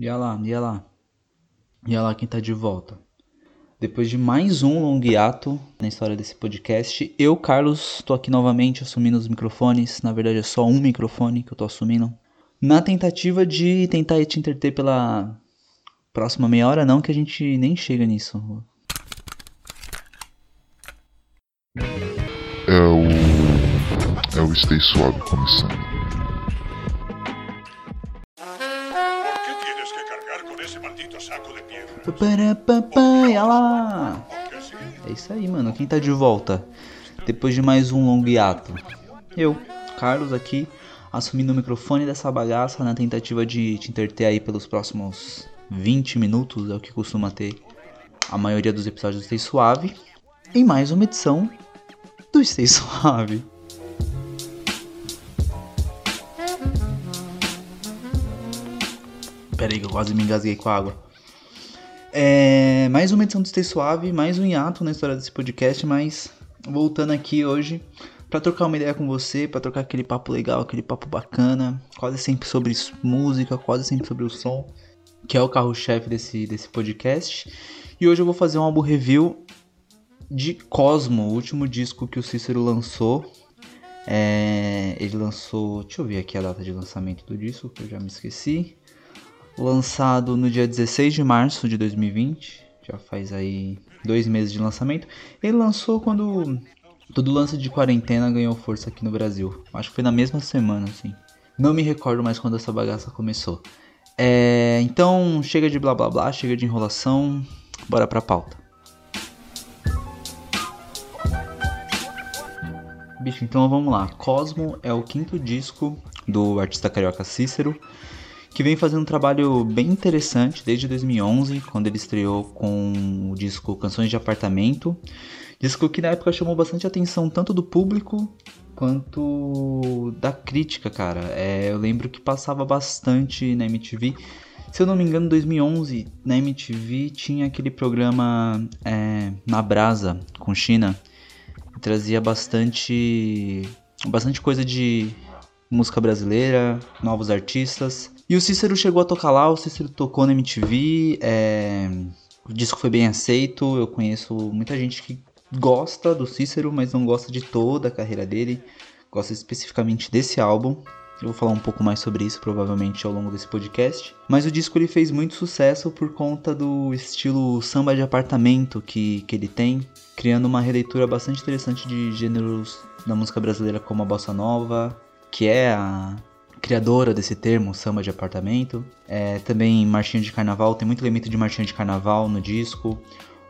Olha lá, olha lá. Olha lá quem tá de volta. Depois de mais um longo hiato na história desse podcast, eu, Carlos, tô aqui novamente assumindo os microfones. Na verdade é só um microfone que eu tô assumindo. Na tentativa de tentar te entreter pela próxima meia hora, não, que a gente nem chega nisso. É o. É o Stay Suave começando. Con ese maldito saco de? Parapapá, olha lá. É isso aí, mano. Quem tá de volta? Depois de mais um longo hiato. Eu, Carlos, aqui, assumindo o microfone dessa bagaça na tentativa de te entreter aí pelos próximos 20 minutos, é o que costuma ter a maioria dos episódios do Stay Suave. Em mais uma edição do Stay Suave. Pera aí que eu quase me engasguei com a água. É, mais uma edição do Stay Suave, mais um hiato na história desse podcast, mas voltando aqui hoje para trocar uma ideia com você, para trocar aquele papo legal, aquele papo bacana, quase sempre sobre música, quase sempre sobre o som, que é o carro-chefe desse, desse podcast. E hoje eu vou fazer um álbum review de Cosmo, o último disco que o Cícero lançou. É, ele lançou, deixa eu ver aqui a data de lançamento do disco, que eu já me esqueci lançado no dia 16 de março de 2020, já faz aí dois meses de lançamento. Ele lançou quando todo lance de quarentena ganhou força aqui no Brasil. Acho que foi na mesma semana, assim. Não me recordo mais quando essa bagaça começou. É, então, chega de blá blá blá, chega de enrolação, bora pra pauta. Bicho, então vamos lá. Cosmo é o quinto disco do artista carioca Cícero que vem fazendo um trabalho bem interessante desde 2011, quando ele estreou com o disco Canções de Apartamento. Disco que na época chamou bastante atenção tanto do público quanto da crítica, cara. É, eu lembro que passava bastante na MTV. Se eu não me engano, em 2011, na MTV tinha aquele programa é, Na Brasa, com China, que trazia bastante, bastante coisa de música brasileira, novos artistas. E o Cícero chegou a tocar lá, o Cícero tocou na MTV, é... o disco foi bem aceito, eu conheço muita gente que gosta do Cícero, mas não gosta de toda a carreira dele, gosta especificamente desse álbum. Eu vou falar um pouco mais sobre isso provavelmente ao longo desse podcast. Mas o disco ele fez muito sucesso por conta do estilo samba de apartamento que, que ele tem, criando uma releitura bastante interessante de gêneros da música brasileira como a bossa nova, que é a criadora desse termo, samba de apartamento. É, também marchinha de carnaval, tem muito elemento de marchinha de carnaval no disco.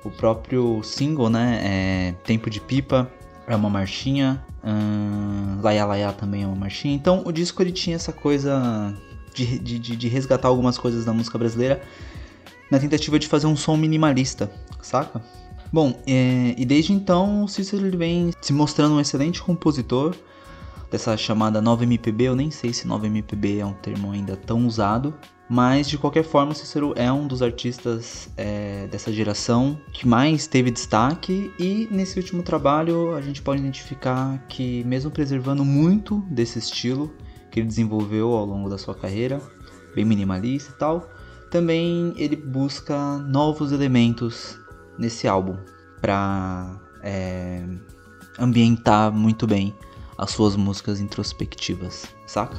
O próprio single, né, é Tempo de Pipa, é uma marchinha. Hum, Laia Laia também é uma marchinha. Então o disco ele tinha essa coisa de, de, de resgatar algumas coisas da música brasileira na tentativa de fazer um som minimalista, saca? Bom, é, e desde então o Cícero vem se mostrando um excelente compositor, dessa chamada nova MPB. Eu nem sei se nova MPB é um termo ainda tão usado, mas de qualquer forma, Cícero é um dos artistas é, dessa geração que mais teve destaque e nesse último trabalho a gente pode identificar que, mesmo preservando muito desse estilo que ele desenvolveu ao longo da sua carreira, bem minimalista e tal, também ele busca novos elementos nesse álbum para é, ambientar muito bem as suas músicas introspectivas, saca?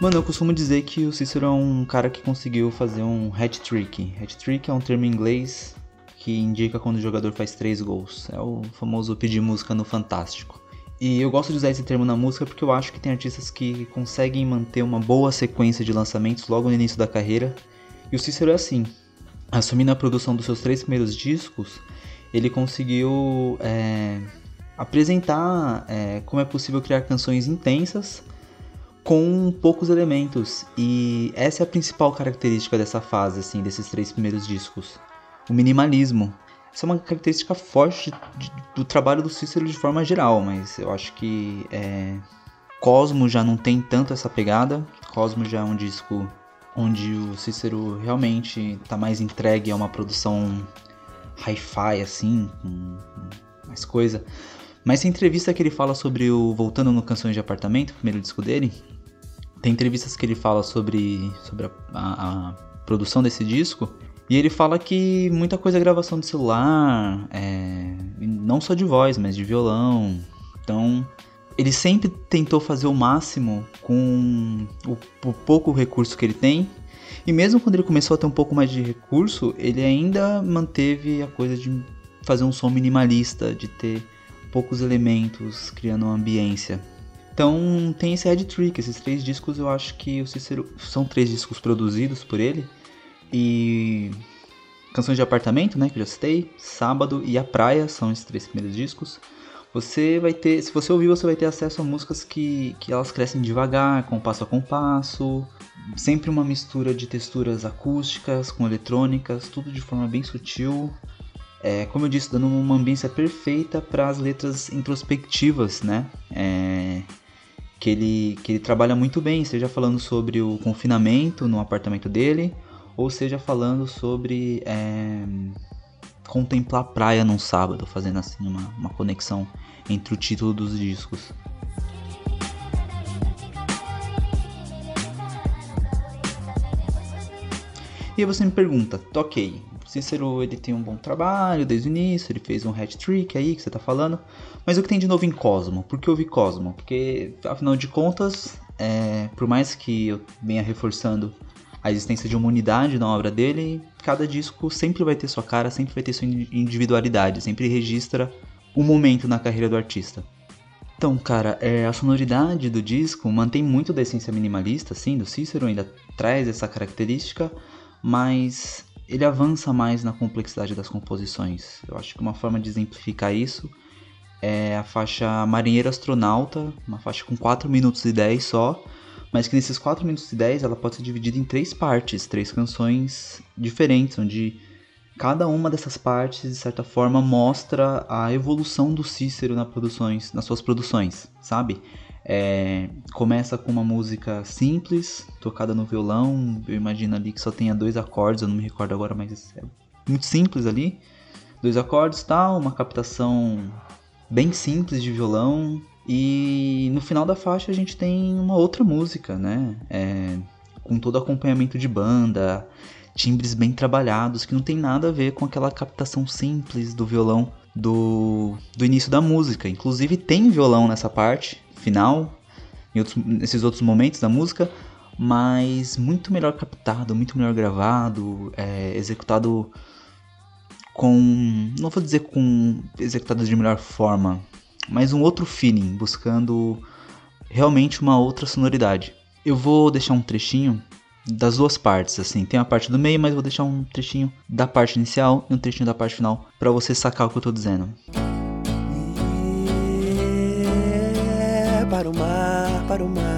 Mano, eu costumo dizer que o Cícero é um cara que conseguiu fazer um hat trick. Hat trick é um termo em inglês que indica quando o jogador faz três gols. É o famoso pedir música no Fantástico. E eu gosto de usar esse termo na música porque eu acho que tem artistas que conseguem manter uma boa sequência de lançamentos logo no início da carreira. E o Cícero é assim. Assumindo a produção dos seus três primeiros discos, ele conseguiu é, apresentar é, como é possível criar canções intensas com poucos elementos. E essa é a principal característica dessa fase, assim, desses três primeiros discos. O minimalismo. Essa é uma característica forte de, do trabalho do Cícero de forma geral, mas eu acho que é, Cosmo já não tem tanto essa pegada. Cosmo já é um disco onde o Cícero realmente está mais entregue a uma produção hi-fi, assim, com mais coisa. Mas tem entrevista que ele fala sobre o Voltando no Canções de Apartamento, o primeiro disco dele. Tem entrevistas que ele fala sobre, sobre a, a, a produção desse disco. E ele fala que muita coisa é gravação de celular, é, não só de voz, mas de violão. Então, ele sempre tentou fazer o máximo com o, o, pouco recurso que ele tem. E mesmo quando ele começou a ter um pouco mais de recurso, ele ainda manteve a coisa de fazer um som minimalista, de ter poucos elementos, criando uma ambiência. Então tem esse Head Trick, esses três discos eu acho que o são três discos produzidos por ele. E Canções de Apartamento, né, que eu já citei, Sábado e A Praia são esses três primeiros discos. Você vai ter, se você ouvir, você vai ter acesso a músicas que, que elas crescem devagar, compasso a compasso, sempre uma mistura de texturas acústicas com eletrônicas, tudo de forma bem sutil. É, como eu disse, dando uma ambiência perfeita para as letras introspectivas, né? É, que, ele, que ele trabalha muito bem, seja falando sobre o confinamento no apartamento dele, ou seja falando sobre é, contemplar a praia num sábado, fazendo assim uma, uma conexão entre o título dos discos. E aí você me pergunta, ok, Cícero ele tem um bom trabalho desde o início, ele fez um hat-trick aí que você tá falando, mas o que tem de novo em Cosmo? Por que houve Cosmo? Porque, afinal de contas, é, por mais que eu venha reforçando a existência de uma unidade na obra dele, cada disco sempre vai ter sua cara, sempre vai ter sua individualidade, sempre registra um momento na carreira do artista. Então, cara, é, a sonoridade do disco mantém muito da essência minimalista, sim, do Cícero, ainda traz essa característica, mas ele avança mais na complexidade das composições. Eu acho que uma forma de exemplificar isso é a faixa Marinheiro Astronauta, uma faixa com 4 minutos e 10 só, mas que nesses 4 minutos e 10 ela pode ser dividida em três partes, três canções diferentes, onde cada uma dessas partes, de certa forma, mostra a evolução do Cícero nas produções, nas suas produções, sabe? É, começa com uma música simples, tocada no violão, eu imagino ali que só tenha dois acordes, eu não me recordo agora, mas é muito simples ali. Dois acordes, tal, uma captação bem simples de violão, e no final da faixa a gente tem uma outra música, né? É, com todo acompanhamento de banda, timbres bem trabalhados, que não tem nada a ver com aquela captação simples do violão do, do início da música. Inclusive tem violão nessa parte final, outros, nesses outros momentos da música, mas muito melhor captado, muito melhor gravado, é, executado com. Não vou dizer com. executado de melhor forma, mas um outro feeling, buscando realmente uma outra sonoridade. Eu vou deixar um trechinho das duas partes, assim, tem a parte do meio, mas vou deixar um trechinho da parte inicial e um trechinho da parte final para você sacar o que eu tô dizendo. É, para o mar, para o mar,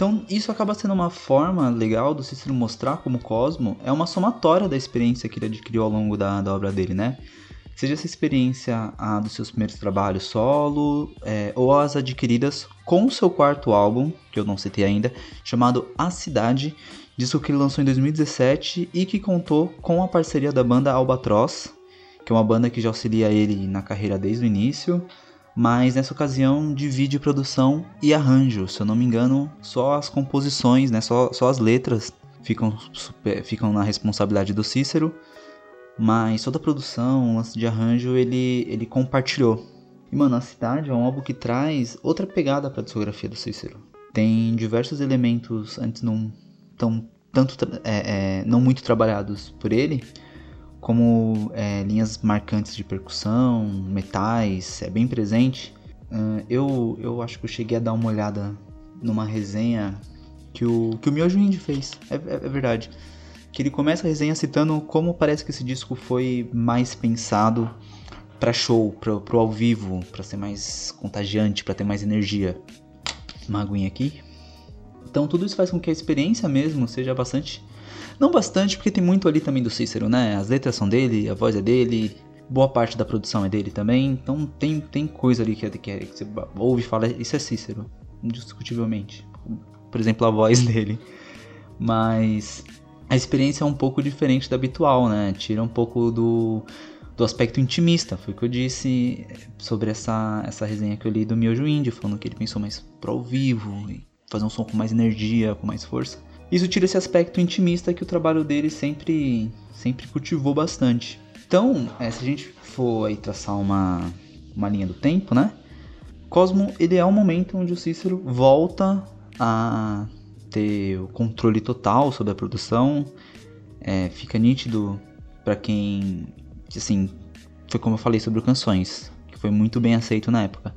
Então, isso acaba sendo uma forma legal do Cícero mostrar como Cosmo é uma somatória da experiência que ele adquiriu ao longo da, da obra dele, né? Seja essa experiência a dos seus primeiros trabalhos solo, é, ou as adquiridas com o seu quarto álbum, que eu não citei ainda, chamado A Cidade, disco que ele lançou em 2017 e que contou com a parceria da banda Albatross, que é uma banda que já auxilia ele na carreira desde o início mas nessa ocasião divide produção e arranjo. Se eu não me engano, só as composições, né, só, só as letras ficam, super, ficam na responsabilidade do Cícero, mas toda a produção, o lance de arranjo, ele, ele compartilhou. E mano, a cidade é um álbum que traz outra pegada para a discografia do Cícero. Tem diversos elementos antes não tão tanto é, é, não muito trabalhados por ele, como é, linhas marcantes de percussão, metais, é bem presente. Uh, eu, eu acho que eu cheguei a dar uma olhada numa resenha que o, que o Miojo Indie fez, é, é, é, verdade. Que ele começa a resenha citando como parece que esse disco foi mais pensado para show, para pro ao vivo, para ser mais contagiante, para ter mais energia. Uma aguinha aqui. Então tudo isso faz com que a experiência mesmo seja bastante não bastante, porque tem muito ali também do Cícero, né? As letras são dele, a voz é dele. boa parte da produção é dele também, então tem, tem coisa ali que, que, que você ouve e fala, isso é Cícero, indiscutivelmente. Por exemplo, a voz dele. Mas a experiência é um pouco diferente da habitual, né? Tira um pouco do, do aspecto intimista. Foi o que eu disse sobre essa, essa resenha que eu li do Miojo Indie, falando que ele pensou mais pro ao vivo, fazer um som com mais energia, com mais força. Isso tira esse aspecto intimista que o trabalho dele sempre, sempre cultivou bastante. Então, é, se a gente for aí traçar uma, uma linha do tempo, né? Cosmo, ele é um momento onde o Cícero volta a ter o controle total sobre a produção. É, fica nítido para quem, assim, foi como eu falei sobre canções, que foi muito bem aceito na época.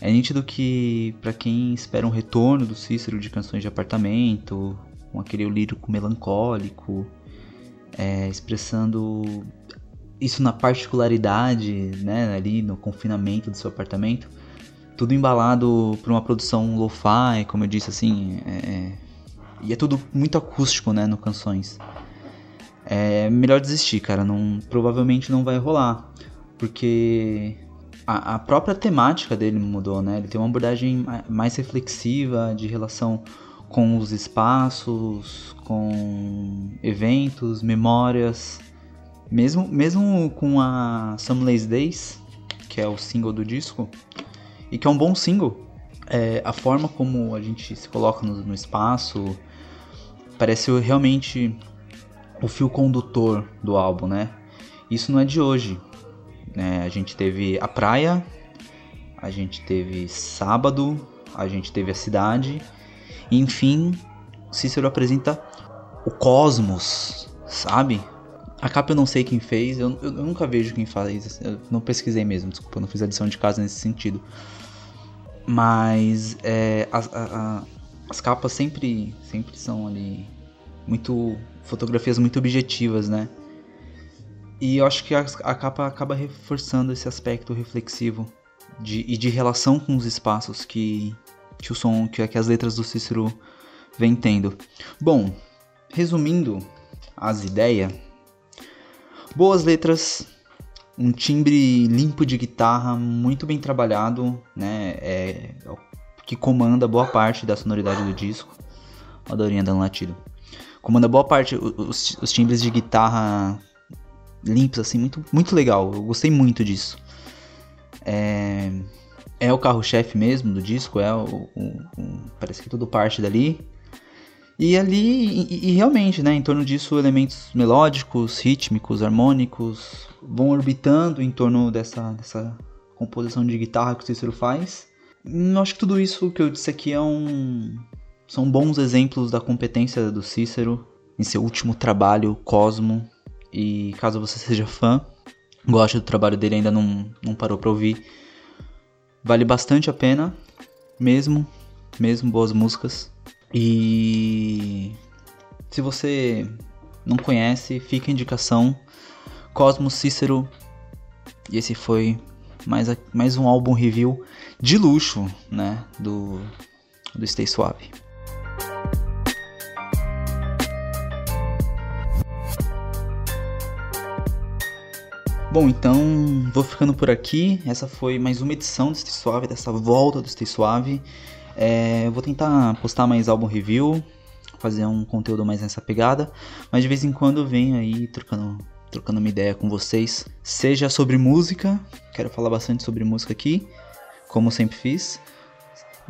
É nítido que para quem espera um retorno do Cícero de canções de apartamento, com aquele lírico melancólico, é, expressando isso na particularidade, né, ali no confinamento do seu apartamento, tudo embalado por uma produção lo-fi, como eu disse, assim, é, é, e é tudo muito acústico, né, no Canções. É melhor desistir, cara, não, provavelmente não vai rolar, porque a, a própria temática dele mudou, né, ele tem uma abordagem mais reflexiva de relação com os espaços, com eventos, memórias, mesmo, mesmo com a Some Lazy Days, que é o single do disco, e que é um bom single, é, a forma como a gente se coloca no, no espaço parece realmente o fio condutor do álbum, né? Isso não é de hoje. Né? A gente teve a praia, a gente teve sábado, a gente teve a cidade, enfim, Cícero apresenta o cosmos, sabe? A capa eu não sei quem fez, eu, eu, nunca vejo quem faz, eu não pesquisei mesmo, desculpa, eu não fiz a edição de casa nesse sentido. Mas é, a, a, a, as capas sempre, sempre são ali muito fotografias muito objetivas, né? E eu acho que a, a capa acaba reforçando esse aspecto reflexivo de, e de relação com os espaços que, que o som, que, que as letras do Cícero vem tendo. Bom, resumindo as ideias, Boas letras, um timbre limpo de guitarra, muito bem trabalhado, né? É, é que comanda boa parte da sonoridade do disco. A Dorinha dando latido. Comanda boa parte, os, os timbres de guitarra limpos, assim, muito, muito legal. Eu gostei muito disso. É, é o carro-chefe mesmo do disco, é o, o, o, parece que tudo parte dali. E ali, e, e, realmente, né, em torno disso, elementos melódicos, rítmicos, harmônicos vão orbitando em torno dessa, dessa composição de guitarra que o Cícero faz. Eu acho que tudo isso que eu disse aqui é um, são bons exemplos da competência do Cícero em seu último trabalho, Cosmo. E caso você seja fã, goste do trabalho dele ainda não, não parou para ouvir, vale bastante a pena, mesmo, mesmo boas músicas. E se você não conhece, fica a indicação Cosmos Cícero. E esse foi mais, mais um álbum review de luxo, né, do do Stay Suave. Bom, então vou ficando por aqui. Essa foi mais uma edição do Stay Suave, dessa volta do Stay Suave. É, vou tentar postar mais álbum review, fazer um conteúdo mais nessa pegada, mas de vez em quando eu venho aí trocando, trocando uma ideia com vocês, seja sobre música, quero falar bastante sobre música aqui, como sempre fiz,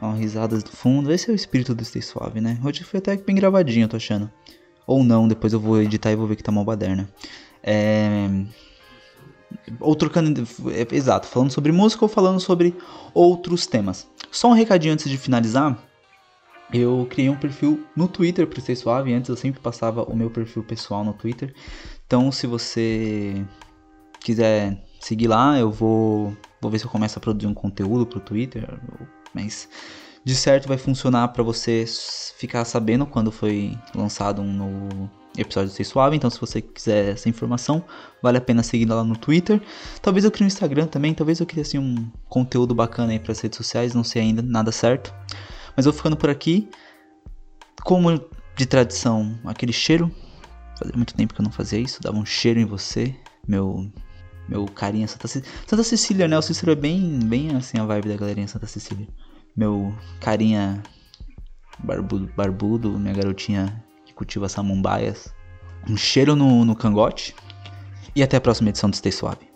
dar uma risada do fundo, esse é o espírito do Stay Suave, né? Hoje foi até bem gravadinho, eu tô achando. Ou não, depois eu vou editar e vou ver que tá mal baderna. É... Ou trocando. É, exato, falando sobre música ou falando sobre outros temas. Só um recadinho antes de finalizar. Eu criei um perfil no Twitter para ser suave. Antes eu sempre passava o meu perfil pessoal no Twitter. Então, se você quiser seguir lá, eu vou, vou ver se eu começo a produzir um conteúdo para o Twitter. Mas de certo vai funcionar para você ficar sabendo quando foi lançado um novo episódio Ser Suave. Então, se você quiser essa informação, vale a pena seguir lá no Twitter. Talvez eu crie um Instagram também. Talvez eu crie assim, um conteúdo bacana aí para as redes sociais. Não sei ainda, nada certo. Mas vou ficando por aqui. Como de tradição, aquele cheiro. Fazia muito tempo que eu não fazia isso. Dava um cheiro em você, meu Meu carinha Santa Cecília. Santa Cecília, né? O Cícero é bem, bem assim a vibe da galerinha Santa Cecília. Meu carinha barbudo, barbudo minha garotinha cultiva samambaias. Um cheiro no, no cangote. E até a próxima edição do Stay Suave.